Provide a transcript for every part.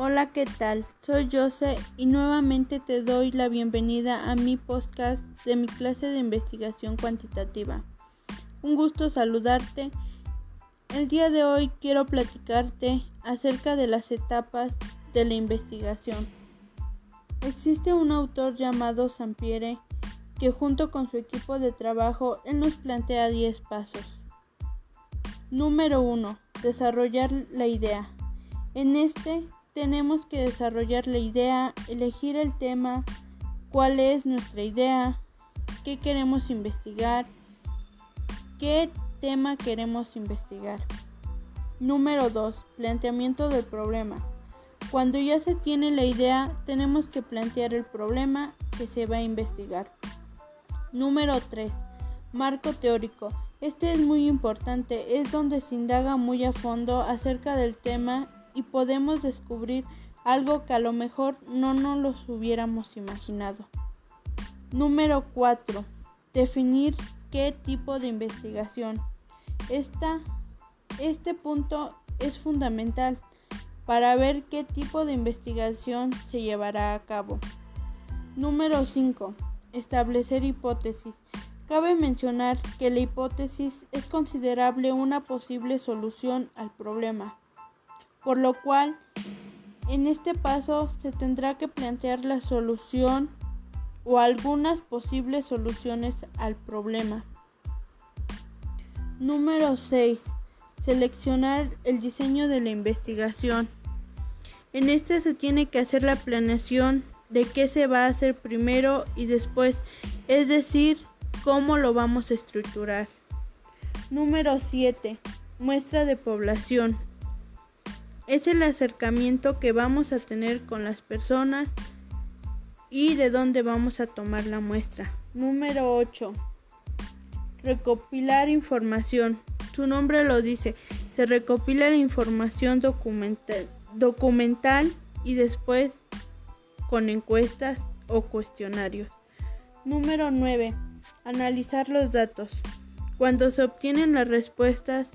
Hola, ¿qué tal? Soy Jose y nuevamente te doy la bienvenida a mi podcast de mi clase de investigación cuantitativa. Un gusto saludarte. El día de hoy quiero platicarte acerca de las etapas de la investigación. Existe un autor llamado Sampiere que junto con su equipo de trabajo él nos plantea 10 pasos. Número 1. Desarrollar la idea. En este tenemos que desarrollar la idea, elegir el tema, cuál es nuestra idea, qué queremos investigar, qué tema queremos investigar. Número 2. Planteamiento del problema. Cuando ya se tiene la idea, tenemos que plantear el problema que se va a investigar. Número 3. Marco teórico. Este es muy importante, es donde se indaga muy a fondo acerca del tema y podemos descubrir algo que a lo mejor no nos lo hubiéramos imaginado. Número 4. Definir qué tipo de investigación. Esta, este punto es fundamental para ver qué tipo de investigación se llevará a cabo. Número 5. Establecer hipótesis. Cabe mencionar que la hipótesis es considerable una posible solución al problema por lo cual en este paso se tendrá que plantear la solución o algunas posibles soluciones al problema. Número 6. Seleccionar el diseño de la investigación. En este se tiene que hacer la planeación de qué se va a hacer primero y después, es decir, cómo lo vamos a estructurar. Número 7. Muestra de población es el acercamiento que vamos a tener con las personas y de dónde vamos a tomar la muestra. Número 8. Recopilar información. Su nombre lo dice. Se recopila la información documental, y después con encuestas o cuestionarios. Número 9. Analizar los datos. Cuando se obtienen las respuestas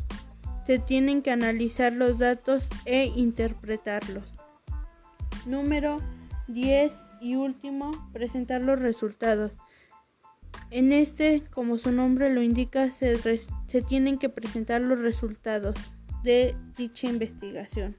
se tienen que analizar los datos e interpretarlos. Número 10 y último, presentar los resultados. En este, como su nombre lo indica, se, se tienen que presentar los resultados de dicha investigación.